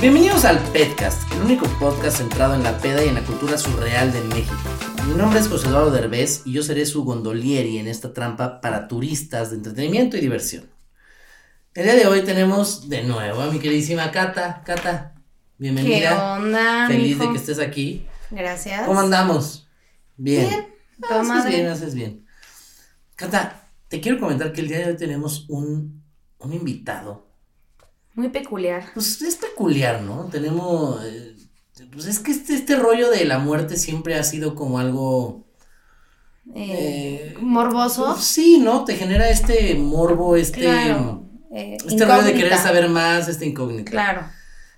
Bienvenidos al Pedcast, el único podcast centrado en la peda y en la cultura surreal de México. Mi nombre es José Eduardo Derbez y yo seré su gondolieri en esta trampa para turistas de entretenimiento y diversión. El día de hoy tenemos de nuevo a mi queridísima Cata. Cata, bienvenida. ¿Qué onda? Feliz de que estés aquí. Gracias. ¿Cómo andamos? Bien. Bien, toda haces madre. bien, haces bien. Cata, te quiero comentar que el día de hoy tenemos un, un invitado. Muy peculiar. Pues es peculiar, ¿no? Tenemos. eh, pues es que este, este rollo de la muerte siempre ha sido como algo. Eh, Eh, morboso. pues sí, ¿no? Te genera este morbo, este. claro. eh, Este rollo de querer saber más, este incógnito. Claro.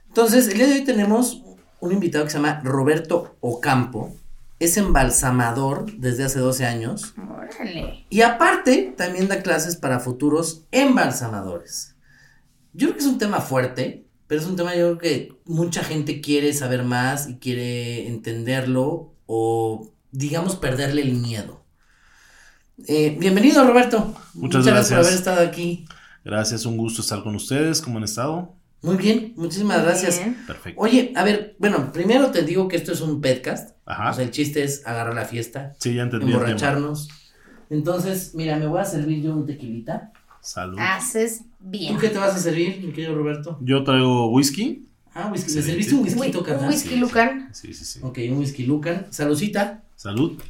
Entonces, el día de hoy tenemos un invitado que se llama Roberto Ocampo. Es embalsamador desde hace 12 años. Órale. Y aparte, también da clases para futuros embalsamadores. Yo creo que es un tema fuerte, pero es un tema yo creo que mucha gente quiere saber más y quiere entenderlo o, digamos, perderle el miedo. Eh, bienvenido, Roberto. Muchas por gracias. haber estado aquí. Gracias, un gusto estar con ustedes. ¿Cómo han estado? Muy bien, muchísimas Muy gracias. bien. Perfecto. Oye, a ver, bueno, primero te digo que esto es un podcast. Ajá. O sea, el chiste es agarrar la fiesta, Sí, ya entendí el tema. emborracharnos. Entonces, mira, me voy a servir yo un tequilita. Salud. Haces bien. ¿Tú qué te vas a servir, mi querido Roberto? Yo traigo whisky. Ah, whisky. ¿Le Excelente. serviste un Whi- whisky, un carnal? whisky Lucan. Sí, sí, sí. Ok, un whisky Lucan. Salucita. Salud.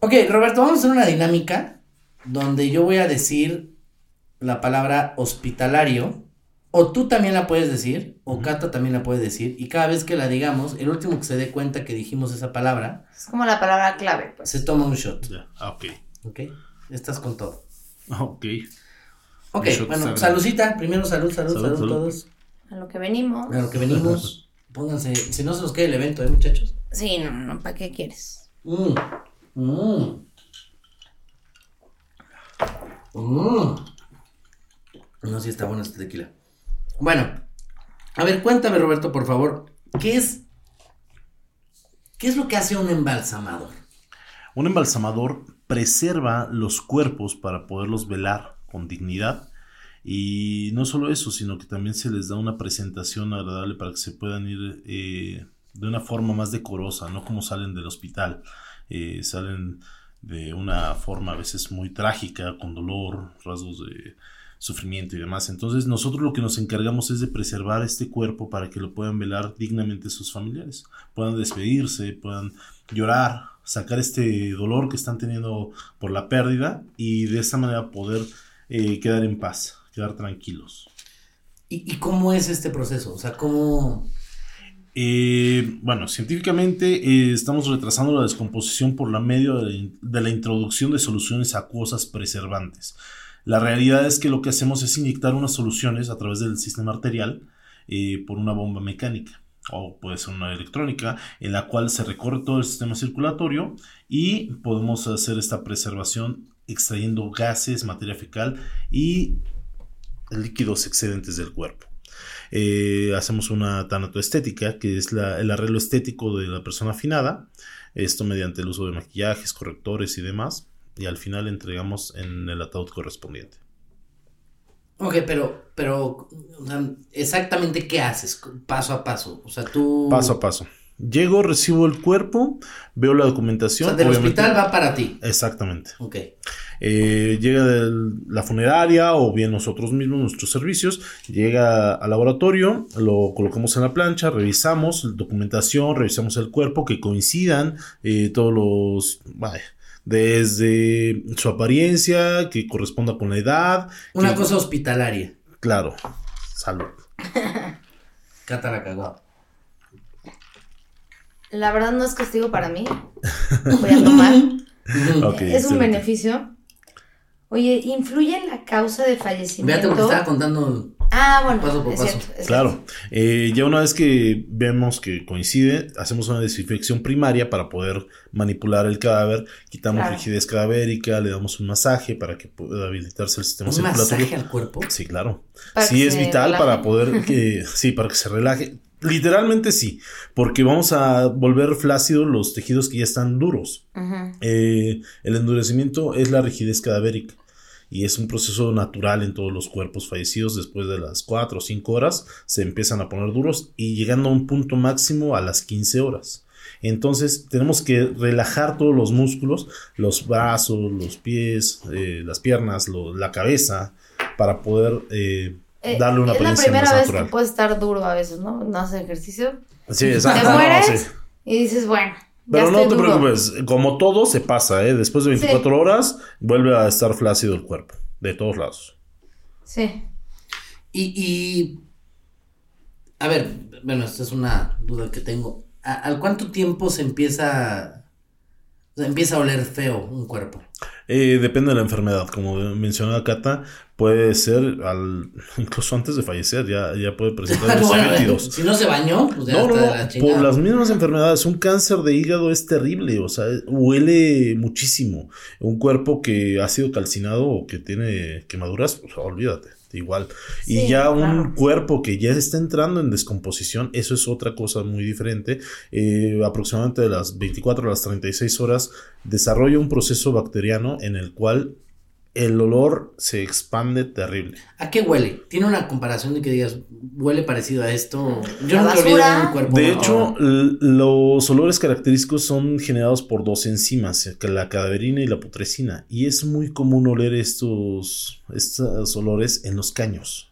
Ok, Roberto, vamos a hacer una dinámica donde yo voy a decir la palabra hospitalario. O tú también la puedes decir, o. Cata también la puede decir. Y cada vez que la digamos, el último que se dé cuenta que dijimos esa palabra, Es como la palabra clave, pues. se toma un shot. Ya. Ah, ok. Ok, estás con todo. Ok. Ok, bueno, saludcita. Primero salud, salud, salud, Salud, salud. todos. A lo que venimos. A lo que venimos. Pónganse, si no se nos queda el evento, ¿eh, muchachos? Sí, no, no, ¿para qué quieres? Mmm. Mmm. Mmm. No, sí está bueno este tequila. Bueno, a ver, cuéntame, Roberto, por favor, ¿qué es, qué es lo que hace un embalsamador? Un embalsamador preserva los cuerpos para poderlos velar con dignidad. Y no solo eso, sino que también se les da una presentación agradable para que se puedan ir eh, de una forma más decorosa, no como salen del hospital. Eh, salen de una forma a veces muy trágica, con dolor, rasgos de sufrimiento y demás. Entonces nosotros lo que nos encargamos es de preservar este cuerpo para que lo puedan velar dignamente sus familiares, puedan despedirse, puedan llorar, sacar este dolor que están teniendo por la pérdida y de esta manera poder eh, quedar en paz, quedar tranquilos. ¿Y, y cómo es este proceso? O sea, ¿cómo...? Eh, bueno, científicamente eh, estamos retrasando la descomposición por la medio de la, in- de la introducción de soluciones acuosas preservantes. La realidad es que lo que hacemos es inyectar unas soluciones a través del sistema arterial eh, por una bomba mecánica o puede ser una electrónica en la cual se recorre todo el sistema circulatorio y podemos hacer esta preservación extrayendo gases, materia fecal y líquidos excedentes del cuerpo. Eh, hacemos una tanatoestética, que es el arreglo estético de la persona afinada, esto mediante el uso de maquillajes, correctores y demás, y al final entregamos en el ataúd correspondiente. Ok, pero, pero, o sea, exactamente qué haces, paso a paso. O sea, tú... Paso a paso. Llego, recibo el cuerpo, veo la O documentación. sea, del obviamente- hospital va para ti. Exactamente. Ok. Eh, llega de la funeraria o bien nosotros mismos, nuestros servicios, llega al laboratorio, lo colocamos en la plancha, revisamos documentación, revisamos el cuerpo, que coincidan eh, todos los, vaya, desde su apariencia, que corresponda con la edad. Una que- cosa hospitalaria. Claro, salud. Cata la cagó. La verdad no es castigo para mí. Voy a tomar. Es un beneficio. Oye, ¿influye en la causa de Véate fallecimiento? porque estaba contando. Ah, bueno, Paso por es paso. cierto, es Claro, eh, ya una vez que vemos que coincide, hacemos una desinfección primaria para poder manipular el cadáver, quitamos Claro. rigidez cadavérica, le damos un masaje para que pueda habilitarse el sistema ¿Un circulatorio. masaje al cuerpo? Sí, claro. Para sí, es vital relaje. para poder que, sí, para que se relaje. Literalmente sí, porque vamos a volver flácidos los tejidos que ya están duros. Eh, el endurecimiento es la rigidez cadavérica. Y es un proceso natural en todos los cuerpos fallecidos. Después de las 4 o 5 horas se empiezan a poner duros y llegando a un punto máximo a las 15 horas. Entonces tenemos que relajar todos los músculos, los brazos, los pies, eh, las piernas, lo- la cabeza, para poder eh, Eh, darle una es la primera más vez natural. que puede estar duro a veces, ¿no? No haces ejercicio. Sí, Te exacto. no, mueres sí. y dices, bueno, Pero no te duro. preocupes, como todo se pasa, ¿eh? Después de 24 horas vuelve a estar flácido el cuerpo, de todos lados. Sí. Y, y, a ver, bueno, esta es una duda que tengo. ¿A- ¿Al cuánto tiempo se empieza, o sea, empieza a oler feo un cuerpo? Eh, depende de la enfermedad, como mencionaba Cata, puede ser al, incluso antes de fallecer, ya, ya puede presentar los Bueno, si no se bañó, pues ya No, no, la por las mismas enfermedades, un cáncer de hígado es terrible, o sea, huele muchísimo. Un cuerpo que ha sido calcinado o que tiene quemaduras, pues, olvídate, igual. y ya un cuerpo que ya está entrando en descomposición, eso es otra cosa muy diferente. Eh, aproximadamente de las 24 a las 36 horas desarrolla un proceso bacteriano en el cual el olor se expande terrible. ¿A qué huele? ¿Tiene una comparación de que digas, huele parecido a esto? Yo he olido basura. un cuerpo. De no. hecho, los olores característicos son generados por dos enzimas, la cadaverina y la putrescina, y es muy común oler estos, estos olores en los caños.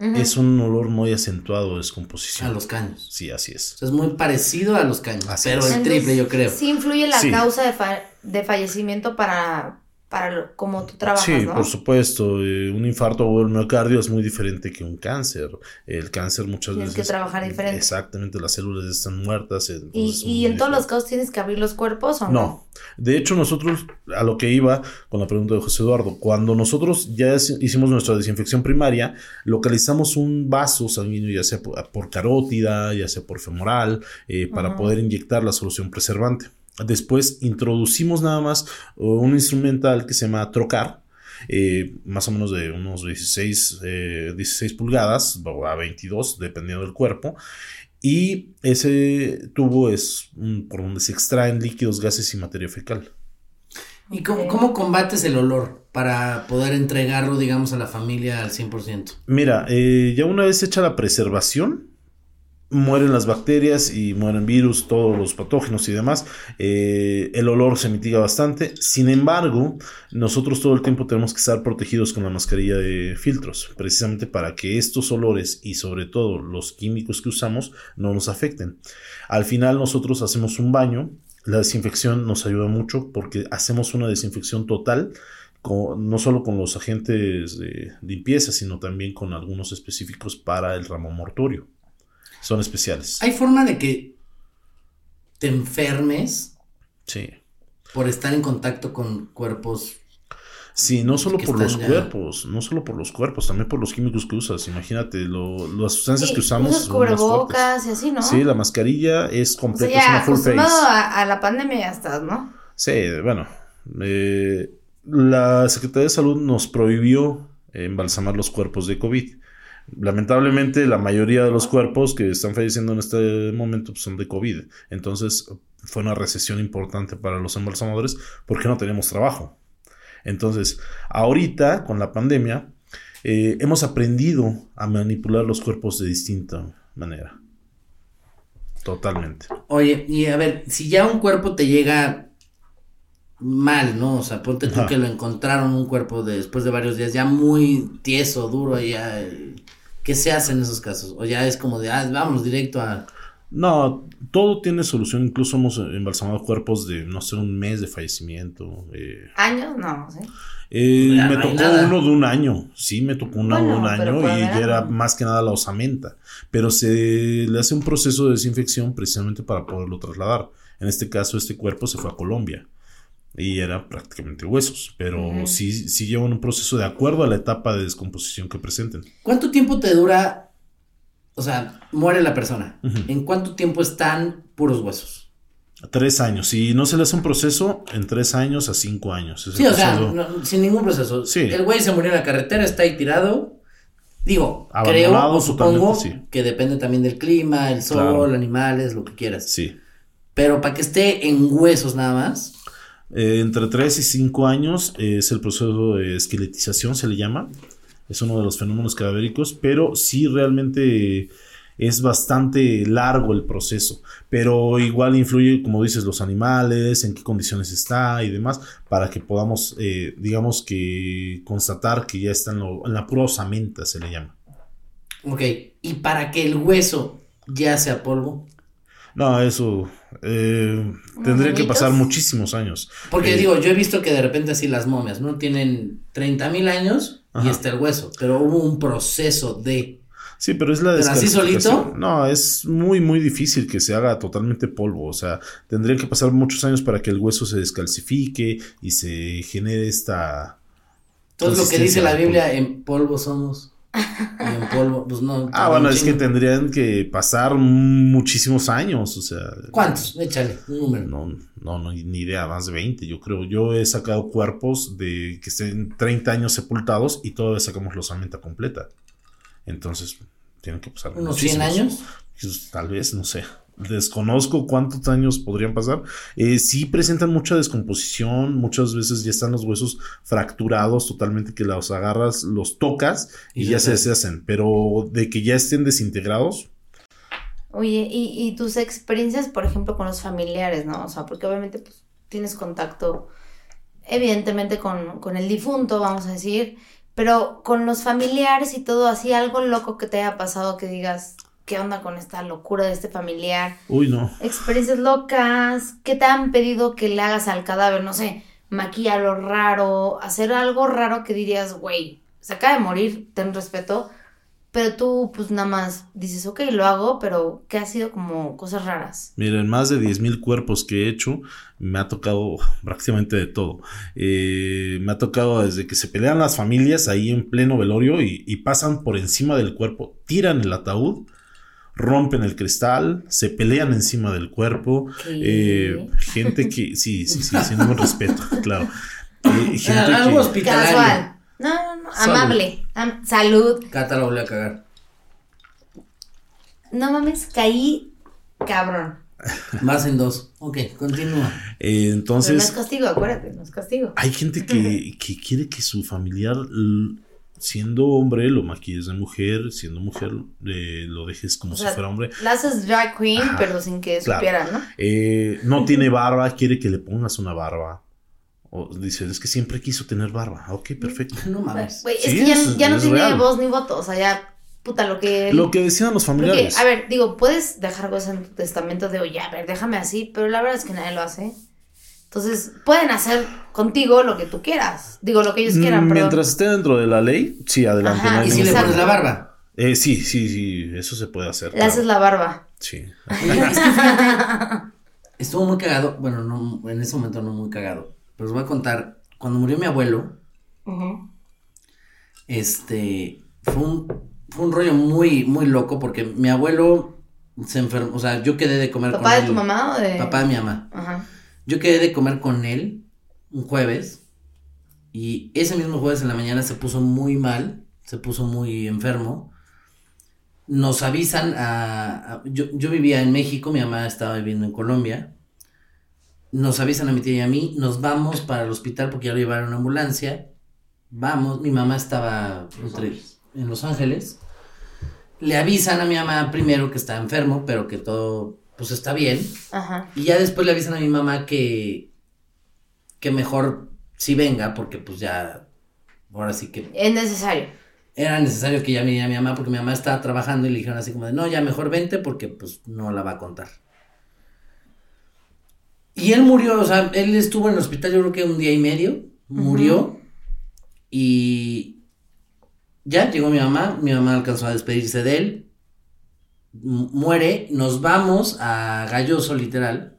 Es un olor muy acentuado de descomposición. a los caños. Sí, así es. O sea, es muy parecido a los caños, Así pero es. el Entonces, triple, yo creo. Sí influye la Sí. causa de, fa- de fallecimiento para, para lo- como tú trabajas, Sí, ¿no? por supuesto. eh, un infarto o el miocardio es muy diferente que un cáncer. El cáncer muchas Tienes veces. que trabajar diferente. Exactamente, las células están muertas. ¿Y, entonces es y en todos los casos tienes que abrir los cuerpos o no? No. De hecho, nosotros, a lo que iba con la pregunta de José Eduardo, cuando nosotros ya hicimos nuestra desinfección primaria, localizamos un vaso sanguíneo, ya sea por, por carótida, ya sea por femoral, eh, para poder inyectar la solución preservante. Después introducimos nada más uh, un instrumental que se llama trocar, eh, más o menos de unos 16, eh, 16 pulgadas o a 22, dependiendo del cuerpo. Y ese tubo es un- por donde se extraen líquidos, gases y materia fecal. ¿Y cómo, cómo combates el olor para poder entregarlo, digamos, a la familia al 100%? Mira, eh, ya una vez hecha la preservación, mueren las bacterias y mueren virus, todos los patógenos y demás. Eh, el olor se mitiga bastante. Sin embargo, nosotros todo el tiempo tenemos que estar protegidos con la mascarilla de filtros, precisamente para que estos olores y sobre todo los químicos que usamos no nos afecten. Al final nosotros hacemos un baño. La desinfección nos ayuda mucho porque hacemos una desinfección total no solo con los agentes de limpieza, sino también con algunos específicos para el ramo mortuorio. Son especiales. ¿Hay forma de que te enfermes Sí. por estar en contacto con cuerpos? Sí, no solo por los ya- cuerpos, no solo por los cuerpos, también por los químicos que usas. Imagínate, lo- las sustancias Sí, que usamos fuertes. cubrebocas y así, ¿no? Sí, la mascarilla es o sea, completa, ya es una full face. acostumbrado a, a la pandemia ya estás, ¿no? Sí, bueno. eh, la Secretaría de Salud nos prohibió embalsamar los cuerpos de COVID. Lamentablemente, la mayoría de los cuerpos que están falleciendo en este momento pues, son de COVID. Entonces, fue una recesión importante para los embalsamadores porque no teníamos trabajo. Entonces, ahorita, con la pandemia, eh, hemos aprendido a manipular los cuerpos de distinta manera. Totalmente. Oye, y a ver, si ya un cuerpo te llega mal, ¿no? O sea, ponte tú Ajá. que lo encontraron un cuerpo de- después de varios días ya muy tieso, duro, ya. eh, ¿Qué se hace en esos casos? O ya es como de, ah, vamos directo a. No, todo tiene solución. Incluso hemos embalsamado cuerpos de, no sé, un mes de fallecimiento. eh. ¿Años? No, sí. Eh, Ya me no tocó nada. uno de un año. Sí, me tocó uno Bueno, de un año y ya era más que nada la osamenta. Pero se le hace un proceso de desinfección precisamente para poderlo trasladar. En este caso, este cuerpo se fue a Colombia. Y era prácticamente huesos. Pero sí, sí llevan un proceso de acuerdo a la etapa de descomposición que presenten. ¿Cuánto tiempo te dura? O sea, muere la persona. ¿En cuánto tiempo están puros huesos? Tres años. Si no se le hace un proceso, en tres años a cinco años. Es Sí, o sea, no- sin ningún proceso. Sí. El güey se murió en la carretera, está ahí tirado. Digo, creo Abandonado o supongo sí. que depende también del clima, el sol, Claro. animales, lo que quieras. Sí. Pero para que esté en huesos nada más. Eh, entre 3 y 5 años eh, es el proceso de esqueletización, se le llama. Es uno de los fenómenos cadavéricos, pero sí realmente es bastante largo el proceso. Pero igual influye, como dices, los animales, en qué condiciones está y demás, para que podamos, eh, digamos que constatar que ya está en, lo- en la pura osamenta, se le llama. Ok, y para que el hueso ya sea polvo. No, eso eh, tendría que pasar muchísimos años. Porque Eh, digo, yo he visto que de repente así las momias, ¿no? Tienen 30 mil años y está el hueso, pero hubo un proceso de... Sí, pero es la ¿Pero así descalcificación. solito? No, es muy, muy difícil que se haga totalmente polvo. O sea, tendrían que pasar muchos años para que el hueso se descalcifique y se genere esta. Todo lo que dice la Biblia, polvo. en polvo somos. Y en polvo, pues no. Ah, bueno, es que tendrían que pasar muchísimos años. O sea. ¿Cuántos? Échale, un número. No, no, no, ni idea, más de 20, yo creo. Yo he sacado cuerpos de que estén 30 años sepultados y todavía sacamos la osamenta completa. Entonces, tienen que pasar ¿Unos 100 muchísimos. años? Pues, tal vez, no sé. Desconozco cuántos años podrían pasar. Eh, sí presentan mucha descomposición. Muchas veces ya están los huesos fracturados totalmente que los agarras, los tocas y, Y ya se deshacen. Pero de que ya estén desintegrados, Oye, y, y tus experiencias, por ejemplo, con los familiares, ¿no? O sea, porque obviamente pues, tienes contacto, evidentemente, con, con el difunto, vamos a decir, pero con los familiares y todo, así, algo loco que te haya pasado que digas, ¿qué onda con esta locura de este familiar? uy, no. Experiencias locas, ¿qué te han pedido que le hagas al cadáver? No sé, maquillarlo raro, hacer algo raro que dirías, güey, se acaba de morir, ten respeto. Pero tú, pues nada más dices, ok, lo hago, pero ¿qué ha sido como cosas raras? Miren, más de 10.000 cuerpos que he hecho, me ha tocado prácticamente de todo. Eh, me ha tocado desde que se pelean las familias ahí en pleno velorio y, y pasan por encima del cuerpo, tiran el ataúd, rompen el cristal, se pelean encima del cuerpo. Eh, gente que, sí, sí, sí, sin ningún respeto, claro. Eh, gente Ah, algo que, hospitalario. Casual. No, no, no, Salud. amable. Am- salud. Cata lo volvió a cagar. No mames, caí cabrón. Más en dos. Ok, continúa. eh, Pero no es entonces, castigo, acuérdate, no es castigo. hay gente que, que quiere que su familiar, siendo hombre, lo maquilles de mujer, siendo mujer, eh, lo dejes como O si sea, fuera hombre. La haces drag queen, Ajá, pero sin que claro. supiera, ¿no? Eh, no tiene barba, quiere que le pongas una barba. O dice, es que siempre quiso tener barba. Ah, Ok, perfecto. No mames. Güey, es Sí, que ya, es- ya no tiene real. voz ni voto, o sea, ya, puta, lo que... Lo que decían los Porque, familiares. a ver, digo, puedes dejar cosas en tu testamento de, oye, a ver, déjame así, pero la verdad es que nadie lo hace. Entonces, pueden hacer contigo lo que tú quieras. Digo, lo que ellos quieran, perdón. Mientras esté dentro de la ley, sí, adelante. Ajá, no hay ¿Y si le pones la barba? Eh, sí, sí, sí, eso se puede hacer. Le claro. haces la barba. Sí. Oye, es que fíjate, estuvo muy cagado. Bueno, no, en ese momento no muy cagado. Pero os voy a contar. Cuando murió mi abuelo, este, fue un, fue un rollo muy, muy loco porque mi abuelo se enfermó. O sea, yo quedé de comer con ¿Papá él. de tu mamá o de...? Papá de mi mamá. Ajá. Yo quedé de comer con él un jueves y ese mismo jueves en la mañana se puso muy mal, se puso muy enfermo. Nos avisan a... a- yo, yo vivía en México, mi mamá estaba viviendo en Colombia. Nos avisan a mi tía y a mí, nos vamos para el hospital porque ya lo llevaron a una ambulancia. Vamos, mi mamá estaba entre- en Los Ángeles. Le avisan a mi mamá primero que está enfermo, pero que todo pues está bien. Ajá. Y ya después le avisan a mi mamá que, que mejor sí venga, porque pues ya, ahora sí que Es necesario. era necesario que ya viniera mi mamá, porque mi mamá estaba trabajando y le dijeron así como de, no, ya mejor vente porque pues no la va a contar. Y él murió, o sea, él estuvo en el hospital yo creo que un día y medio, murió y ya llegó mi mamá, mi mamá alcanzó a despedirse de él, muere, nos vamos a Galloso literal.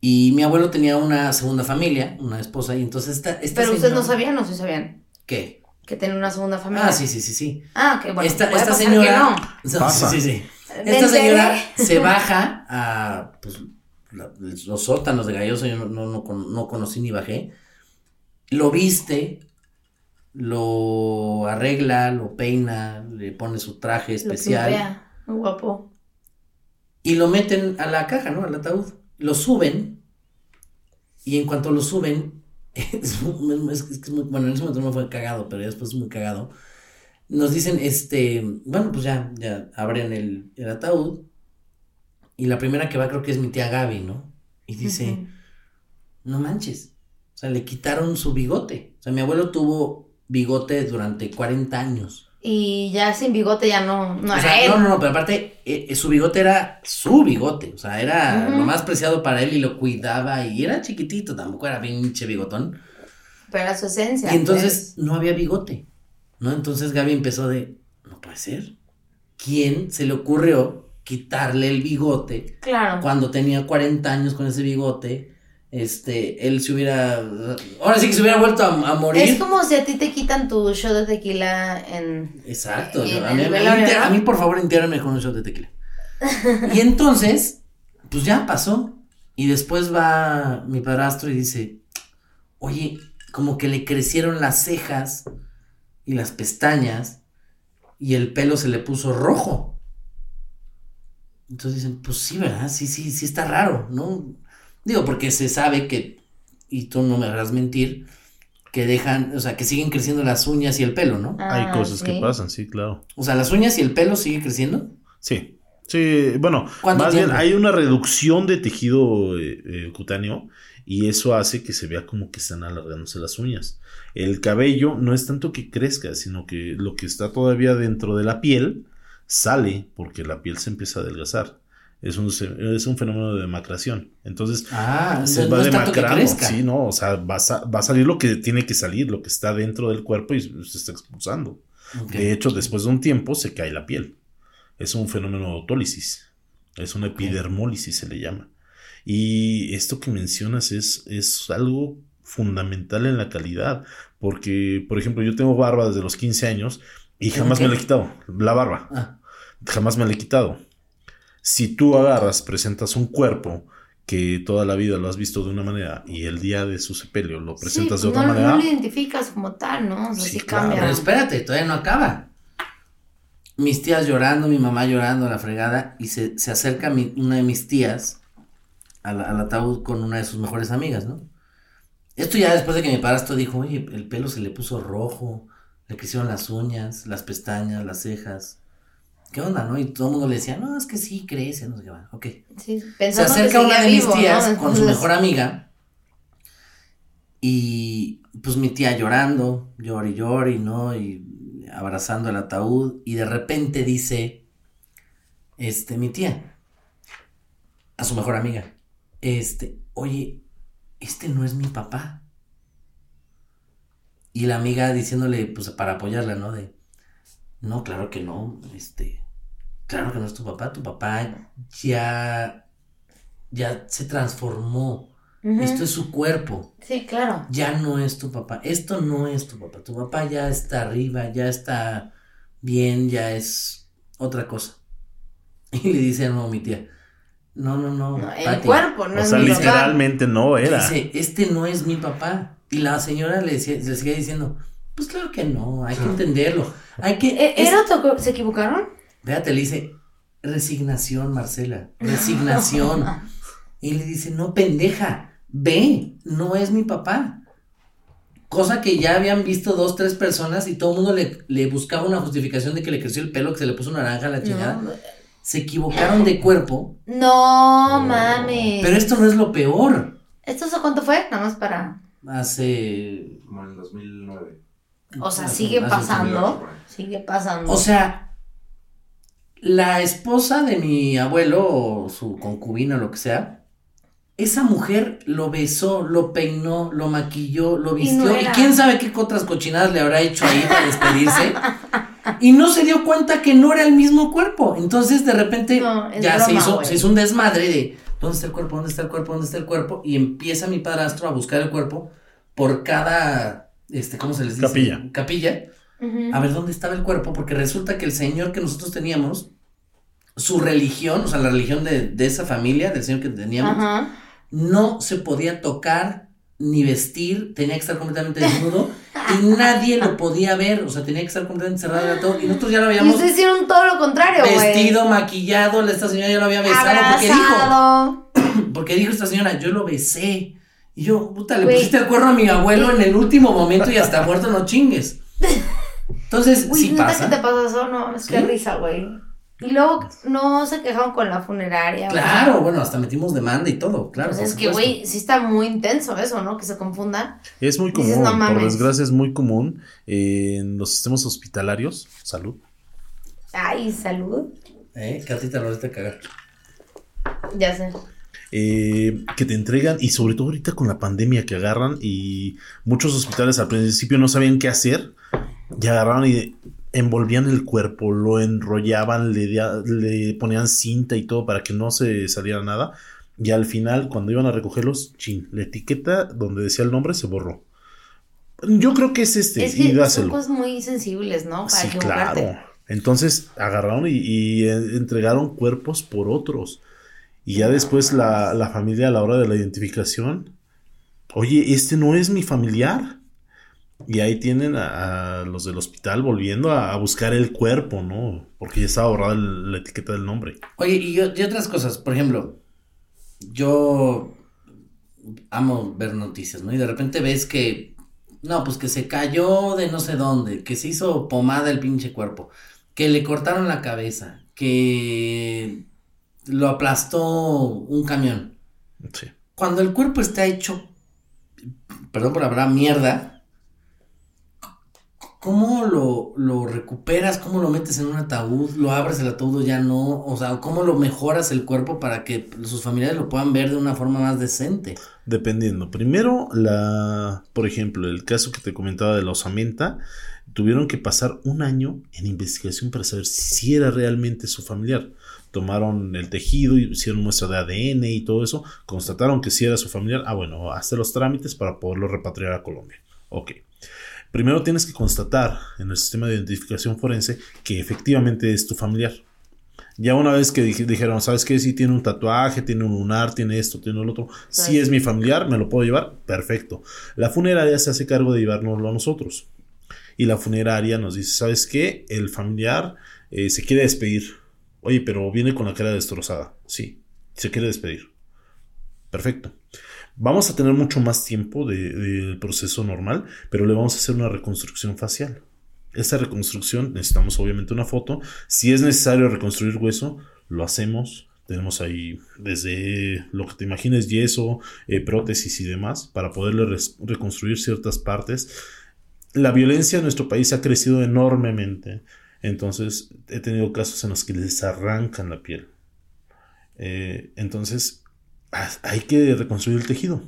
Y mi abuelo tenía una segunda familia, una esposa, y entonces esta, esta Pero ustedes no sabían o sí sabían ¿Qué? que tienen una segunda familia. Ah, sí, sí, sí, sí. Ah, ok, bueno. esta señora. que no. Sí, Pasa. sí, sí. Me Esta enteré. señora se baja a pues, la- los sótanos de Galloso, yo no, no, no conocí ni bajé. Lo viste, lo arregla, lo peina, le pone su traje Lo especial pimpea. Muy guapo. y lo meten a la caja, ¿no? Al ataúd. Lo suben Y en cuanto lo suben, es, muy- es- es muy- bueno, en ese momento no fue cagado, pero ya después es muy cagado. Nos dicen, este, bueno, pues ya, ya abren el, el ataúd. Y la primera que va creo que es mi tía Gaby, ¿no? Y dice, no manches. O sea, le quitaron su bigote. O sea, mi abuelo tuvo bigote durante 40 años. Y ya sin bigote ya no, no o era sea, él. no, no, no, pero aparte, eh, eh, su bigote era su bigote. O sea, era lo más preciado para él y lo cuidaba. Y era chiquitito, tampoco era pinche bigotón. Pero era su esencia. Y entonces no había bigote, ¿no? Entonces Gaby empezó de, no puede ser. ¿Quién se le ocurrió quitarle el bigote pues, Claro. cuando tenía 40 años con ese bigote? Este, él se hubiera, ahora sí que se hubiera vuelto a, a morir. Es como si a ti te quitan tu shot de tequila en... Exacto. A mí, por favor, entiérrame con un shot de tequila. y entonces, pues ya pasó. Y después va mi padrastro y dice, oye, como que le crecieron las cejas y las pestañas y el pelo se le puso rojo. Entonces dicen, pues sí, ¿verdad? Sí, sí, sí está raro, ¿no? Digo, porque se sabe que, y tú no me harás mentir, que dejan, o sea, que siguen creciendo las uñas y el pelo, ¿no? Hay Ah, cosas que pasan, sí, claro. O sea, las uñas y el pelo sigue creciendo. Sí. Sí, bueno, ¿Cuánto más bien hay una reducción de tejido eh, eh, cutáneo y eso hace que se vea como que están alargándose las uñas. El cabello no es tanto que crezca, sino que lo que está todavía dentro de la piel sale porque la piel se empieza a adelgazar. Es un, es un fenómeno de demacración. Entonces Ah, se no va demacrando. Sí, no, o sea, va a, va a salir lo que tiene que salir, lo que está dentro del cuerpo y se está expulsando. De hecho, después de un tiempo se cae la piel. Es un fenómeno de autólisis. Es una epidermólisis, se le llama. Y esto que mencionas es, es algo fundamental en la calidad. Porque, por ejemplo, yo tengo barba desde los 15 años y ¿Tengo jamás me la he quitado. La barba. Ah, Jamás me la he quitado. Si tú agarras, presentas un cuerpo que toda la vida lo has visto de una manera y el día de su sepelio lo presentas Sí, de otra no, manera. No lo identificas como tal, ¿no? O sea, Sí, sí, claro. cambia. pero espérate, todavía no acaba. Mis tías llorando, mi mamá llorando a la fregada, y se, se acerca mi- una de mis tías al, al ataúd con una de sus mejores amigas, ¿no? Esto ya después de que mi padrastro dijo, oye, el pelo se le puso rojo, le crecieron las uñas, las pestañas, las cejas. ¿Qué onda, no? Y todo el mundo le decía, no, es que sí crece, no sé qué va. Ok. Sí, Se que acerca una de mis tías con su mejor amiga y pues mi tía llorando, llora y llora y no, y abrazando el ataúd y de repente dice, este, mi tía, a su mejor amiga, este, oye, este no es mi papá. Y la amiga diciéndole, pues para apoyarla, ¿no? De, no, claro que no, este, claro que no es tu papá, tu papá ya, ya se transformó. Esto es su cuerpo. Sí, claro. Ya no es tu papá. Esto no es tu papá. Tu papá ya está arriba, ya está bien, ya es otra cosa. Y le dice no mi tía. No, no, no. No, el Pati". cuerpo, no o es sea, mi papá. literalmente no era. Dice, este no es mi papá. Y la señora le, decía, le seguía diciendo, pues claro que no, hay que entenderlo. Hay que... ¿E- es- ¿Era ¿Se equivocaron? Fíjate, le dice, resignación, Marcela, resignación. y le dice, no, pendeja, ve, no es mi papá. Cosa que ya habían visto dos, tres personas y todo el mundo le, le buscaba una justificación de que le creció el pelo, que se le puso naranja a la chingada. No, Se equivocaron de cuerpo, no mames. pero esto no es lo peor. ¿Esto hace cuánto fue? Nada más para. Hace... Como en el 2009. O sea, sigue pasando. Sigue pasando. O sea, la esposa de mi abuelo o su concubina o lo que sea, esa mujer lo besó, lo peinó, lo maquilló, lo Y vistió no y, quién sabe qué otras cochinadas le habrá hecho ahí para despedirse. y no se dio cuenta que no era el mismo cuerpo. Entonces de repente No, ya se, hizo, se hizo un desmadre de ¿dónde está el cuerpo? ¿Dónde está el cuerpo? ¿Dónde está el cuerpo? Y empieza mi padrastro a buscar el cuerpo por cada, este, ¿cómo se les dice? Capilla. Capilla a ver dónde estaba el cuerpo, porque resulta que el señor que nosotros teníamos, su religión, o sea, la religión de, de esa familia, del señor que teníamos, no se podía tocar ni vestir, tenía que estar completamente desnudo y nadie lo podía ver, o sea, tenía que estar completamente cerrado el ataúd, y nosotros ya lo Y habíamos ustedes hicieron todo lo contrario, güey. vestido, maquillado, esta señora ya lo había besado, porque dijo, porque dijo esta señora, yo lo besé. Y yo, puta, le Güey. pusiste el cuerno a mi abuelo en el último momento y hasta muerto no chingues. Entonces, Uy, sí neta pasa. que te pasó eso, no, es que risa, güey. Y luego no se quejaron con la funeraria. güey. Claro, bueno, hasta metimos demanda y todo, claro. Pues es que, güey, sí está muy intenso eso, ¿no? Que se confundan. Es muy Dices, común, "No por mames". desgracia es muy común en los sistemas hospitalarios. Salud. Ay, salud. Eh, que a ti te lo vas a cagar. Ya sé. Eh, que te entregan y sobre todo ahorita con la pandemia que agarran y muchos hospitales al principio no sabían qué hacer y agarraron y envolvían el cuerpo, lo enrollaban, le, le ponían cinta y todo para que no se saliera nada y al final cuando iban a recogerlos, chin, la etiqueta donde decía el nombre se borró. Yo creo que es este es y que son cosas muy sensibles, ¿no? Para Sí, claro. Entonces agarraron y, y, eh, entregaron cuerpos por otros. Y ya después la, la familia a la hora de la identificación, oye, este no es mi familiar. Y ahí tienen a, los del hospital volviendo a, buscar el cuerpo, ¿no? Porque ya estaba borrada la etiqueta del nombre. Oye, y, y otras cosas, por ejemplo, yo amo ver noticias, ¿no? Y de repente ves que, no, pues que se cayó de no sé dónde, que se hizo pomada el pinche cuerpo, que le cortaron la cabeza, que lo aplastó un camión. Sí. Cuando el cuerpo está hecho, perdón por hablar mierda, ¿cómo lo, lo recuperas? ¿Cómo lo metes en un ataúd? ¿Lo abres el ataúd o ya no? O sea, ¿cómo lo mejoras el cuerpo para que sus familiares lo puedan ver de una forma más decente? Dependiendo. Primero, la, por ejemplo, el caso que te comentaba de la osamenta, tuvieron que pasar un año en investigación para saber si era realmente su familiar. Tomaron el tejido y hicieron muestra de ADN y todo eso, constataron que sí era su familiar. Ah, bueno, hasta los trámites para poderlo repatriar a Colombia. Ok. Primero tienes que constatar en el sistema de identificación forense que efectivamente es tu familiar. Ya una vez que dij- dijeron, ¿sabes qué? Si tiene un tatuaje, tiene un lunar, tiene esto, tiene lo otro. Si es mi familiar, me lo puedo llevar. Perfecto. La funeraria se hace cargo de llevárnoslo a nosotros. Y la funeraria nos dice, ¿sabes qué? El familiar eh, se quiere despedir. Oye, pero viene con la cara destrozada. Sí, se quiere despedir. Perfecto. Vamos a tener mucho más tiempo de- del proceso normal, pero le vamos a hacer una reconstrucción facial. Esta reconstrucción necesitamos obviamente una foto. Si es necesario reconstruir hueso, lo hacemos. Tenemos ahí desde lo que te imagines, yeso, eh, prótesis y demás, para poderle reconstruir ciertas partes. La violencia en nuestro país ha crecido enormemente. Entonces he tenido casos en los que les arrancan la piel. Eh, entonces hay que reconstruir el tejido.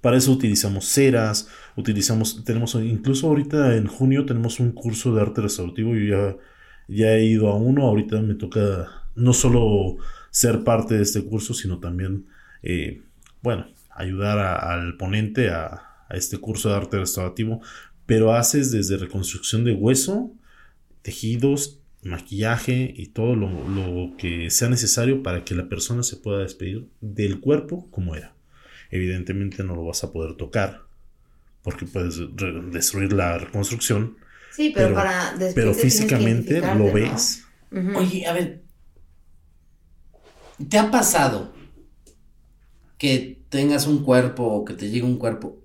Para eso utilizamos ceras, utilizamos, tenemos incluso ahorita en junio tenemos un curso de arte restaurativo. Yo ya, ya he ido a uno, ahorita me toca no solo ser parte de este curso, sino también, eh, bueno, ayudar al ponente a, a este curso de arte restaurativo. Pero haces desde reconstrucción de hueso, tejidos, maquillaje y todo lo, lo que sea necesario para que la persona se pueda despedir del cuerpo como era. Evidentemente no lo vas a poder tocar porque puedes destruir la reconstrucción, Sí, pero, Pero- para pero físicamente lo ¿no? ves. Oye, a ver, ¿te ha pasado que tengas un cuerpo o que te llegue un cuerpo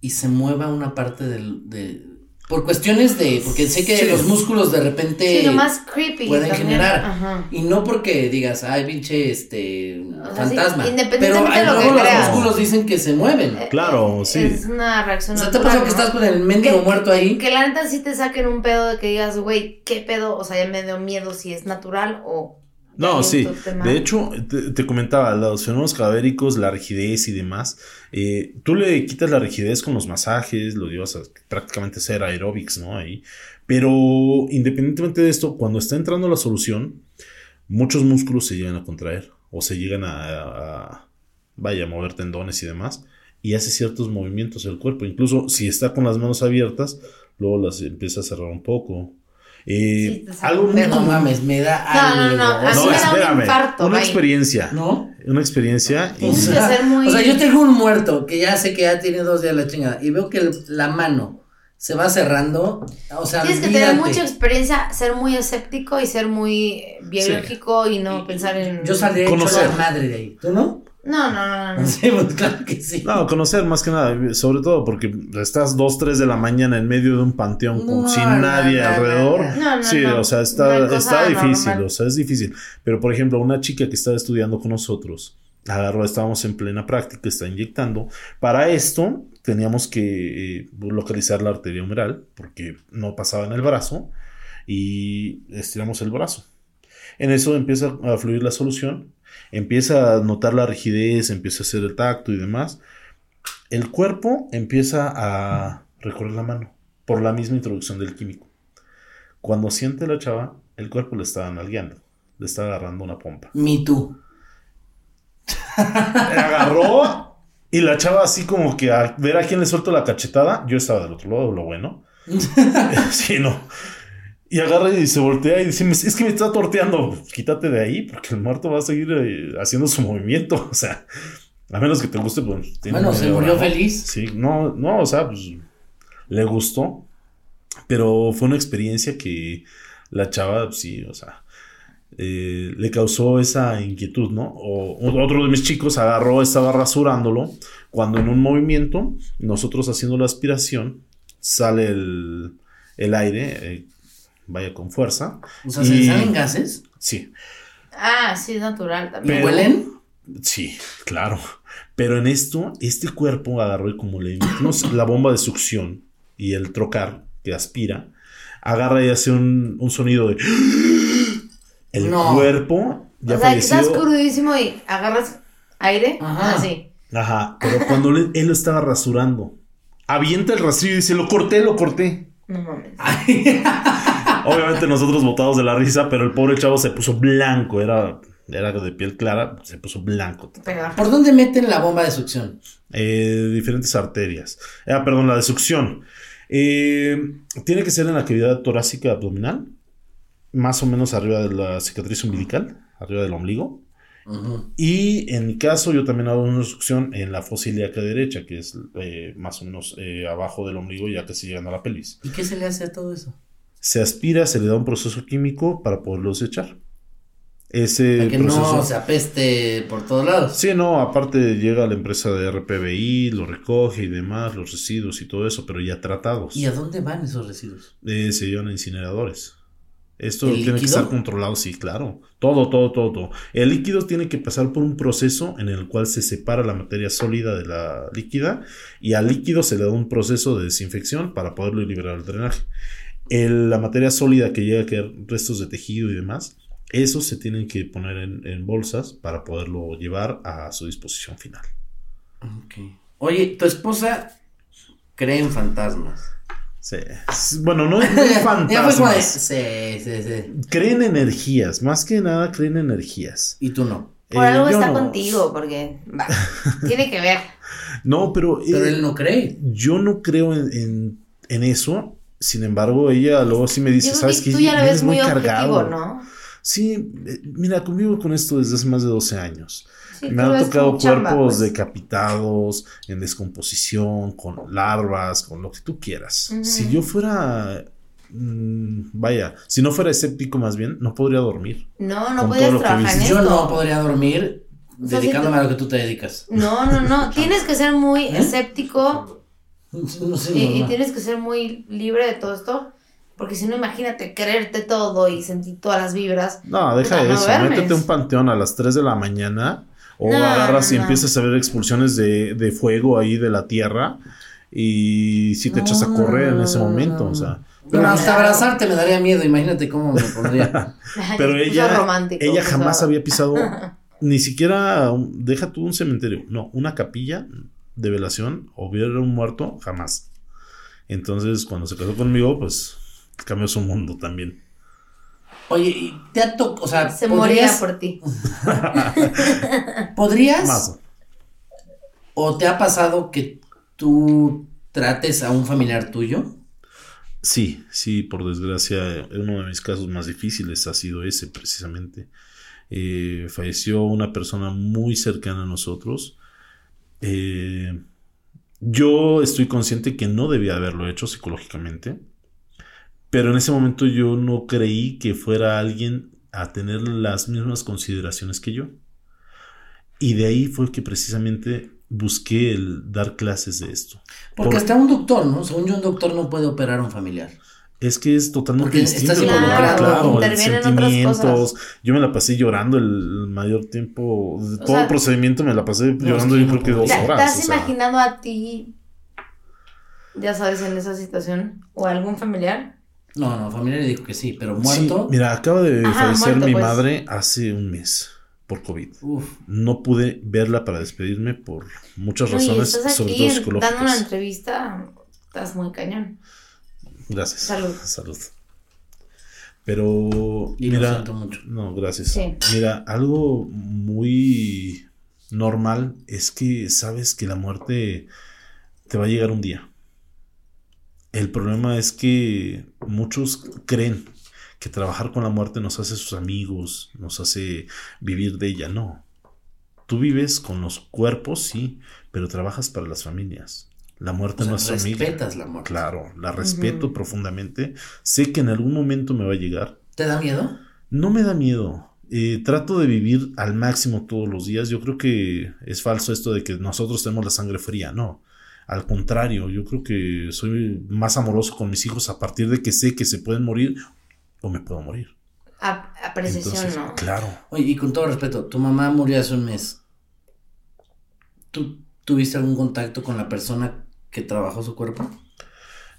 y se mueva una parte del... De, por cuestiones de... Porque sé que Sí. los músculos de repente... Sí, lo más creepy. pueden también. generar. Ajá. Y no porque digas, ay, pinche, este, O sea, fantasma. sí, pero de lo luego que los creas. músculos dicen que se mueven. Eh, Claro, eh, sí. Es una reacción o sea, ¿te natural, pasado que ¿no? estás con el mendigo Que- muerto ahí? Que la neta sí te saquen un pedo de que digas, güey, ¿qué pedo? O sea, ya me dio miedo si es natural o... No, sí. De hecho, te, te comentaba, los fenómenos cadavéricos, la rigidez y demás, eh, tú le quitas la rigidez con los masajes, lo llevas a prácticamente hacer aeróbics, ¿no? Ahí. Pero independientemente de esto, cuando está entrando la solución, muchos músculos se llegan a contraer o se llegan a, a- vaya, a mover tendones y demás, y hace ciertos movimientos el cuerpo. Incluso si está con las manos abiertas, luego las empieza a cerrar un poco. Eh, Sí, algo muy. No común- mames, me da No, no, algo. no, mí no, me da un espérame. infarto, una bye. experiencia. ¿No? Una experiencia. y- Tienes que ser muy- o sea, yo tengo un muerto que ya sé que ya tiene dos días la chingada y veo que el- la mano se va cerrando. O sea, Tienes que tener olvídate. mucha experiencia, ser muy escéptico y ser muy biológico y no pensar en... Yo saldría hecho la madre de ahí. ¿Tú no? No, no, no, no. Sí, pues claro que sí. No, conocer más que nada, sobre todo porque estás 2, 3 de la mañana en medio de un panteón con, No, sin no, nadie no, alrededor. no. No, no, sí, no. o sea, está, está difícil, normal. o sea, es difícil. Pero por ejemplo, una chica que estaba estudiando con nosotros, agarró, estábamos en plena práctica, está inyectando. Para esto teníamos que eh, localizar la arteria humeral porque no pasaba en el brazo y estiramos el brazo. En eso empieza a fluir la solución, empieza a notar la rigidez, empieza a hacer el tacto y demás. El cuerpo empieza a recorrer la mano por la misma introducción del químico. Cuando siente la chava, el cuerpo le estaba nalgueando, le estaba agarrando una pompa. Me too. agarró y la chava así como que a ver a quién le suelto la cachetada. Yo estaba del otro lado, lo bueno. sí, no. Y agarra y se voltea y dice, "Me- es que me está torteando. Quítate de ahí porque el muerto va a seguir eh, haciendo su movimiento. O sea, a menos que te guste, pues... tiene Bueno, se murió feliz. Sí, no, no, o sea, pues le gustó. Pero fue una experiencia que la chava, sí, o sea, eh, le causó esa inquietud, ¿no? O- otro de mis chicos agarró, estaba rasurándolo, cuando en un movimiento, nosotros haciendo la aspiración, sale el, el aire, eh, vaya con fuerza. O sea, ¿se Y- salen gases? Sí, Ah, sí, es natural también. Pero- ¿Huelen? sí, claro. Pero en esto, este cuerpo agarró y como le metimos la bomba de succión y el trocar que aspira, agarra y hace un, un sonido de... El No. cuerpo ya o sea, estás crudísimo y agarras aire. Ajá. Así. Ajá, pero cuando le- él lo estaba rasurando, avienta el rastrillo y dice, lo corté, lo corté. No mames. Obviamente nosotros botados de la risa, pero el pobre chavo se puso blanco, era, era de piel clara, se puso blanco. ¿Por dónde meten la bomba de succión? Eh, diferentes arterias. Ah, perdón, la de succión. Eh, tiene que ser en la cavidad torácica abdominal, más o menos arriba de la cicatriz umbilical, arriba del ombligo. Y en mi caso, yo también hago una succión en la fosa ilíaca derecha, que es eh, más o menos eh, abajo del ombligo, ya casi llegando a la pelvis. ¿Y qué se le hace a todo eso? Se aspira, se le da un proceso químico para poderlo desechar. Ese Para que proceso. no se apeste por todos lados. Sí, no, aparte llega la empresa de RPBI, lo recoge y demás, los residuos y todo eso, pero ya tratados. ¿Y a dónde van esos residuos? Eh, se llevan a incineradores. Esto ¿El tiene que estar controlado, sí, claro. Todo, todo, todo, todo. El líquido tiene que pasar por un proceso en el cual se separa la materia sólida de la líquida y al líquido se le da un proceso de desinfección para poderlo liberar al drenaje. El- la materia sólida que llega a quedar restos de tejido y demás, esos se tienen que poner en, en bolsas para poderlo llevar a su disposición final. Ok. Oye, tu esposa cree en fantasmas. Sí. Bueno, no, no en fantasmas. Sí, sí, sí. Creen energías, más que nada creen energías. Y tú no. Por Eh, algo está no. contigo, porque va, tiene que ver. No, pero, Pero eh, él no cree. yo no creo en, en- en eso. Sin embargo, ella luego sí me dice, ¿sabes que qué? tú ya ves muy objetivo, ¿no? Sí, eh, mira, convivo con esto desde hace más de 12 años. Sí, me han tocado chamba, cuerpos pues. decapitados, en descomposición, con larvas, con lo que tú quieras. Si yo fuera, mm, vaya, si no fuera escéptico más bien, no podría dormir. No, no que trabajar en. Yo no podría dormir O sea, dedicándome si a lo que tú te dedicas. No, no, no. Tienes que ser muy ¿Eh? escéptico No sé, y, tienes que ser muy libre de todo esto. Porque si no, imagínate creerte todo y sentir todas las vibras. No, deja Puta, no eso. Métete un panteón a las 3 de la mañana o No, agarras no, y no. empiezas a ver expulsiones de, de fuego ahí de la tierra y si te No, echas a correr en ese momento. O sea, Pero hasta abrazarte me daría miedo, imagínate cómo me pondría. pero ella, ella jamás había pisado ni siquiera, deja tú un cementerio, no, una capilla de velación o ver a un muerto, jamás. Entonces, cuando se casó conmigo, pues cambió su mundo también. Oye, ¿y te ha tocado, o sea, Se moría ¿podrías, por ti. ¿podrías Más. o te ha pasado que tú trates a un familiar tuyo? Sí, sí, por desgracia, uno de mis casos más difíciles ha sido ese precisamente. Eh, falleció una persona muy cercana a nosotros. Eh, yo estoy consciente que no debía haberlo hecho psicológicamente, pero en ese momento yo no creí que fuera alguien a tener las mismas consideraciones que yo. Y de ahí fue que precisamente busqué el dar clases de esto. Porque Por- hasta un doctor, ¿no? Según yo, un doctor no puede operar a un familiar. Es que es totalmente Porque distinto. estás claro, claro, intervienen otras sentimientos. cosas. Yo me la pasé llorando el mayor tiempo. de todo sea, el procedimiento me la pasé llorando yo creo que dos ¿Te, podría. horas. te has o sea. imaginado a ti, ya sabes, en esa situación? ¿O a algún familiar? No, no, familiar dijo que sí, pero Sí, muerto. mira, acaba de Ajá, fallecer muerto, mi pues. madre hace un mes por COVID. Uf. No pude verla para despedirme por muchas razones, estás sobre aquí todo psicológicas. dando una entrevista, estás muy cañón. Gracias. Salud. Salud. Pero, Y lo mira, siento mucho. no, gracias. Sí. Mira, algo muy normal es que sabes que la muerte te va a llegar un día. El problema es que muchos creen que trabajar con la muerte nos hace sus amigos, nos hace vivir de ella. No. Tú vives con los cuerpos, sí, pero trabajas para las familias. La muerte O sea, no es amiga. respetas la muerte. Claro, la respeto profundamente. Sé que en algún momento me va a llegar. ¿Te da miedo? No me da miedo. Eh, trato de vivir al máximo todos los días. Yo creo que es falso esto de que nosotros tenemos la sangre fría. No. Al contrario, yo creo que soy más amoroso con mis hijos a partir de que sé que se pueden morir o me puedo morir. A, a precisión, Entonces, ¿no? claro. Oye, y con todo respeto, tu mamá murió hace un mes. ¿Tú tuviste algún contacto con la persona que trabajó su cuerpo?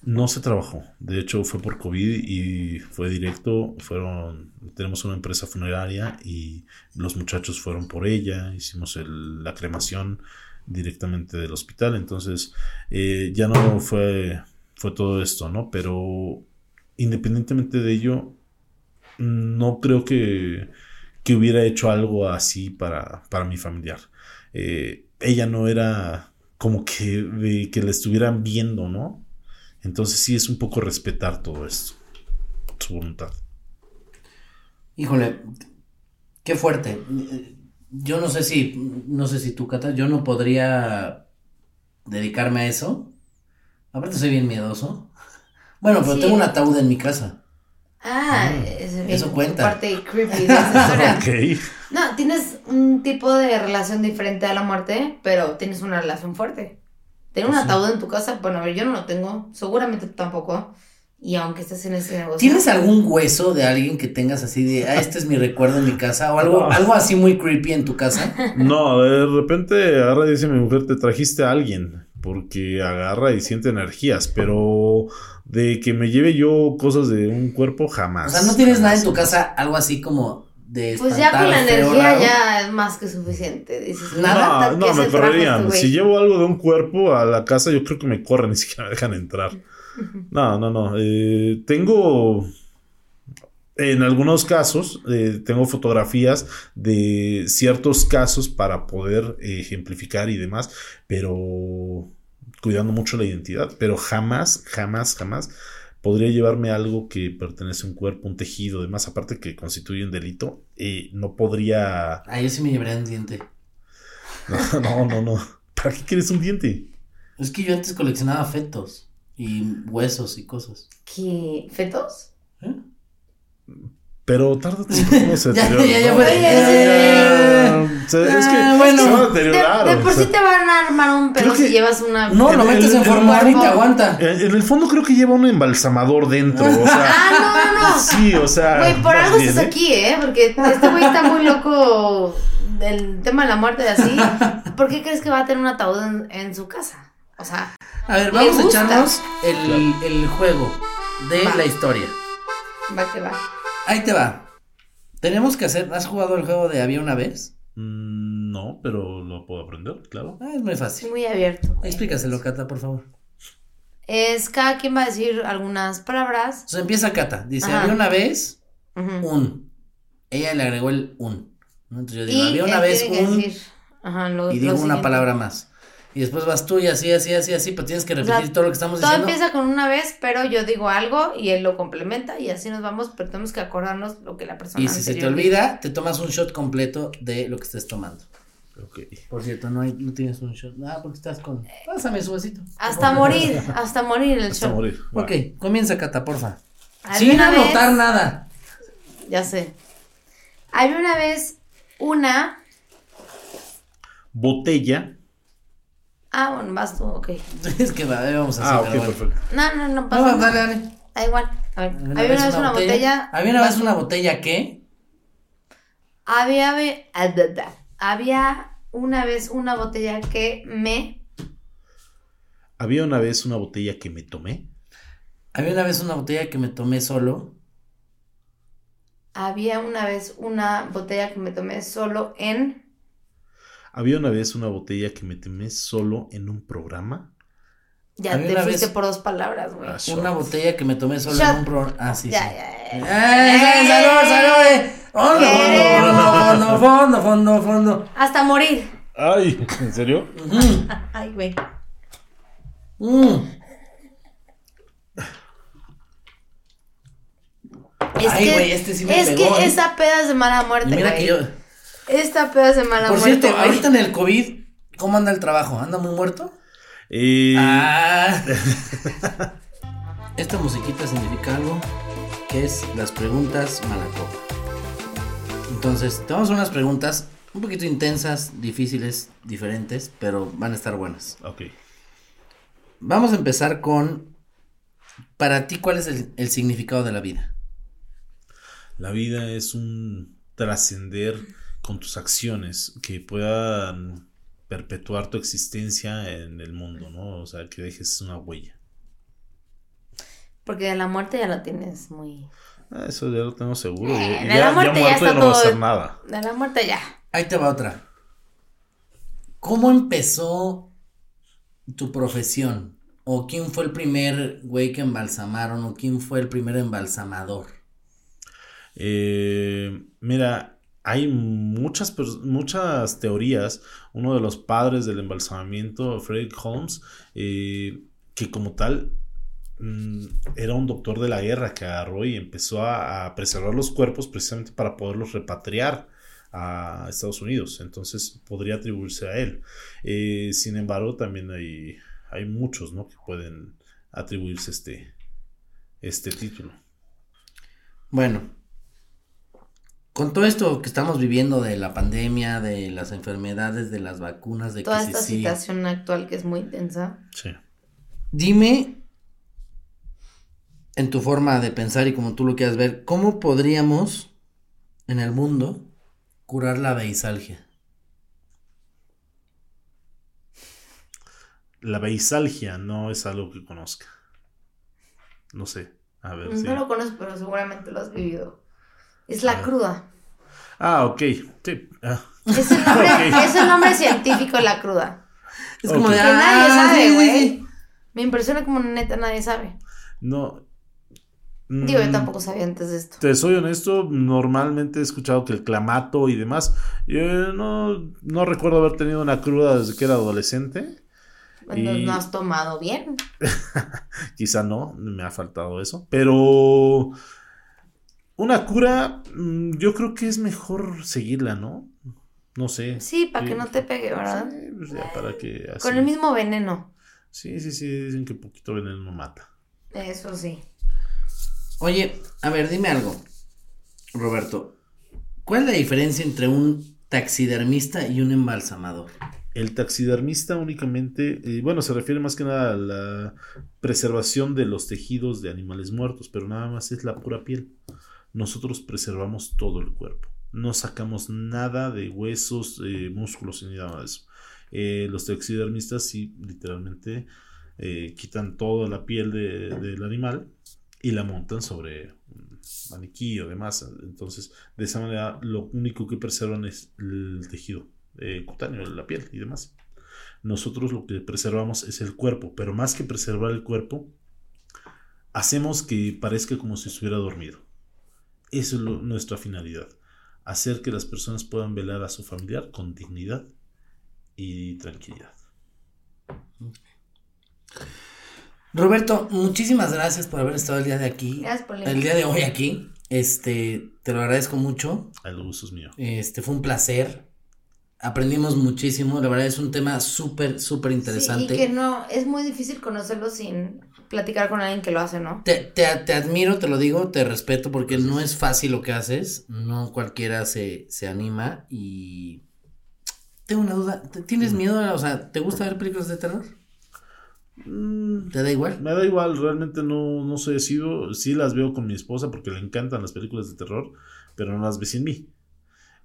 No se trabajó. De hecho, fue por COVID y fue directo. Fueron, tenemos una empresa funeraria y los muchachos fueron por ella. Hicimos la cremación directamente del hospital. Entonces, eh, ya no fue, fue todo esto, ¿no? Pero independientemente de ello, no creo que, que hubiera hecho algo así para, para mi familiar. Eh, ella no era como que, de que la estuvieran viendo, ¿no? Entonces sí es un poco respetar todo esto, su voluntad. Híjole, qué fuerte. Yo no sé si, no sé si tú, Cata, yo no podría dedicarme a eso. Aparte soy bien miedoso. Bueno, pero Sí. tengo un ataúd en mi casa. Ah, Mm, es eso tu cuenta. parte creepy de esa historia. Ok. No, tienes un tipo de relación diferente a la muerte, pero tienes una relación fuerte. Tener un Pues sí. ataúd en tu casa, bueno, a ver, yo no lo tengo, seguramente tú tampoco. Y aunque estés en ese negocio. ¿Tienes algún hueso de alguien que tengas así de, ah, este es mi recuerdo en mi casa? O algo, No. algo así muy creepy en tu casa. No, de repente agarra y dice mi mujer, te trajiste a alguien, porque agarra y siente energías, pero de que me lleve yo cosas de un cuerpo O jamás. sea, no tienes nada en tu casa, algo así como de Pues ya con la energía ya es más que suficiente. Dices, Nada, No, ¿qué no, me correrían. este? Si llevo algo de un cuerpo a la casa, yo creo que me corren, ni siquiera me dejan entrar. No, no, no. eh, tengo. En algunos casos, eh, tengo fotografías de ciertos casos para poder eh, ejemplificar y demás, pero cuidando mucho la identidad. Pero jamás, jamás, jamás podría llevarme algo que pertenece a un cuerpo, un tejido, demás, aparte que constituye un delito. eh, no podría. Ah, yo sí me llevaría un diente. No, no, no, no. ¿Para qué quieres un diente? Es que yo antes coleccionaba fetos y huesos y cosas. ¿Qué? ¿Fetos? ¿Eh? Pero tarde o temprano se deteriora. ya, es que Ah, bueno. se va a De, deteriorar. de por sí te van a armar un pelo si llevas una. No, lo metes el- en el formol y te aguanta. En el fondo creo que lleva un embalsamador dentro. O sea, Ah, no, no, no. sí, o sea. Güey, por algo bien, estás ¿eh? aquí, ¿eh? Porque este güey está muy loco del tema de la muerte y así. ¿Por qué crees que va a tener un ataúd en, en su casa? O sea, A ver, vamos a echarnos el, el juego de Va. la historia. va que va. Ahí te va. Tenemos que hacer. ¿Has jugado el juego de Había una vez? Mm, No, pero lo puedo aprender, claro. Ah, es muy Es fácil. muy abierto. Explícaselo, Cata, por favor. Es cada quien va a decir algunas palabras. O sea, empieza Cata. Dice, Ajá. había una vez Ujú. un. Ella le agregó el un. ¿no? Entonces yo digo, Y había una él vez tiene que un. decir, ajá, lo- y lo digo una siguiente. palabra más. Y después vas tú y así, así, así, así, pero tienes que O sea, repetir todo lo que estamos Todo diciendo. empieza con una vez, pero yo digo algo y él lo complementa y así nos vamos, pero tenemos que acordarnos lo que la persona Y si se te olvida, te tomas un shot completo de lo que estés tomando. Ok. Por cierto, no, hay, no tienes un shot. Ah, porque estás con. Pásame su vasito. Hasta morir, hasta morir el Hasta show. morir. Ok, comienza Cata, porfa. Sin una vez- anotar nada. Ya sé. Había una vez una botella. Ah, bueno, vas tú, ok. es que va, vamos a hacer. Ah, ok, perfecto. No, no, no No, pasa dale, nada. dale. Da igual. A ver, había una vez una botella. Había una vez una botella, ¿qué? Había, ah, había una vez una botella que me. Había una vez una botella que me tomé. Había una vez una botella que me tomé solo. Había una vez una botella que me tomé solo en. Había una vez una botella que me tomé solo en un programa. Ya te fuiste vez- por dos palabras, güey. Ah, Una botella que me tomé solo Shot. en un programa. Ah, sí, Ya, sí. ya, ya. ¡Eh, salud, salud! eh! Fondo, fondo, fondo, fondo, fondo, fondo. Hasta morir. Ay, ¿en serio? Ay, güey. Mm. Es Ay, que, güey, este sí me es pegó, que ¿eh? esa peda es de mala muerte, Y mira güey. Esta peda es de mala Por muerte. cierto, güey. ahorita en el COVID, ¿cómo anda el trabajo? ¿Anda muy muerto? Ah. Esta musiquita significa algo que es las preguntas Malacopa. Entonces, te vamos a hacer unas preguntas un poquito intensas, difíciles, diferentes, pero van a estar buenas. Ok. Vamos a empezar con, para ti, ¿cuál es el, el significado de la vida? La vida es un trascender con tus acciones que puedan perpetuar tu existencia en el mundo, ¿no? O sea, que dejes una huella. Porque de la muerte ya lo tienes muy. Ah, eso ya lo tengo seguro. Eh, ya, de la muerte ya muerto está ya no va a hacer nada. De la muerte ya. Ahí te va otra. ¿Cómo empezó tu profesión? ¿O quién fue el primer güey que embalsamaron? ¿O quién fue el primer embalsamador? Eh, mira, hay muchas, muchas teorías. Uno de los padres del embalsamamiento, Frederick Holmes, eh, que como tal mm, era un doctor de la guerra que agarró y empezó a, a preservar los cuerpos precisamente para poderlos repatriar a Estados Unidos. Entonces podría atribuirse a él. Eh, sin embargo, también hay, hay muchos ¿no? que pueden atribuirse este, este título. Bueno, con todo esto que estamos viviendo de la pandemia, de las enfermedades, de las vacunas, de Toda que esta sí, sí, situación actual que es muy tensa. Sí. dime en tu forma de pensar y como tú lo quieras ver, ¿cómo podríamos en el mundo curar la beisalgia? La beisalgia no es algo que conozca. No sé. A ver. sí. No lo conozco, pero seguramente lo has vivido. Es la Ah. cruda. Ah, ok. Sí. Ah, Es el nombre, Ok. es el nombre científico de la cruda. Es como de, Que ah, nadie sí, sabe, güey. sí. Me impresiona como neta nadie sabe. no. Digo, yo Mm, tampoco sabía antes de esto. Te soy honesto, normalmente he escuchado que el clamato y demás. Yo no, no recuerdo haber tenido una cruda desde que era adolescente. Bueno, y- no has tomado bien. Quizá no, me ha faltado eso. Pero una cura, mm, yo creo que es mejor seguirla, ¿no? No sé. Sí, para que no te pegue, ¿verdad? Sí, pues ya para que así. Con el mismo veneno. Sí, sí, sí, dicen que poquito veneno mata. Eso sí. Oye, a ver, dime algo, Roberto. ¿Cuál es la diferencia entre un taxidermista y un embalsamador? El taxidermista únicamente, eh, bueno, se refiere más que nada a la preservación de los tejidos de animales muertos, pero nada más es la pura piel. Nosotros preservamos todo el cuerpo. No sacamos nada de huesos, eh, músculos ni nada de eso. Eh, los taxidermistas sí, literalmente, eh, quitan toda la piel de- del animal y la montan sobre un maniquí o demás. Entonces, de esa manera, lo único que preservan es el tejido eh, cutáneo, la piel y demás. Nosotros lo que preservamos es el cuerpo, pero más que preservar el cuerpo, hacemos que parezca como si estuviera dormido. Eso es lo- nuestra finalidad. Hacer que las personas puedan velar a su familiar con dignidad y tranquilidad. Roberto, muchísimas gracias por haber estado el día de aquí. Gracias por El día de hoy aquí. Este, te lo agradezco mucho. El gusto es mío. Este, fue un placer. Aprendimos muchísimo. La verdad es un tema súper, súper interesante. Sí, y que no, es muy difícil conocerlo sin platicar con alguien que lo hace, ¿no? Te, te, te admiro, te lo digo, te respeto porque no es fácil lo que haces, no cualquiera se, se anima y Tengo una duda. ¿te- ¿Tienes miedo? a- o sea, ¿te gusta ver películas de terror? Mm, ¿Te da igual? Me da igual, realmente no, no soy sido, sí las veo con mi esposa porque le encantan las películas de terror, pero no las ve sin mí.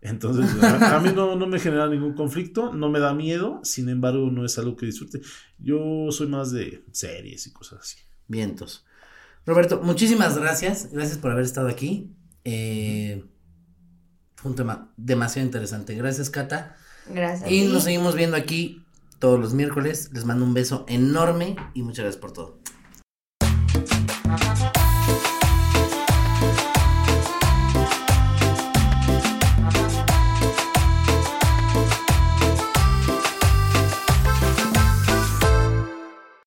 Entonces, a, a mí no, no me genera ningún conflicto, no me da miedo, sin embargo, no es algo que disfrute. Yo soy más de series y cosas así. Vientos. Roberto, muchísimas gracias. Gracias por haber estado aquí. Eh, fue un tema demasiado interesante. Gracias, Cata. Gracias. Y nos seguimos viendo aquí todos los miércoles. Les mando un beso enorme y muchas gracias por todo.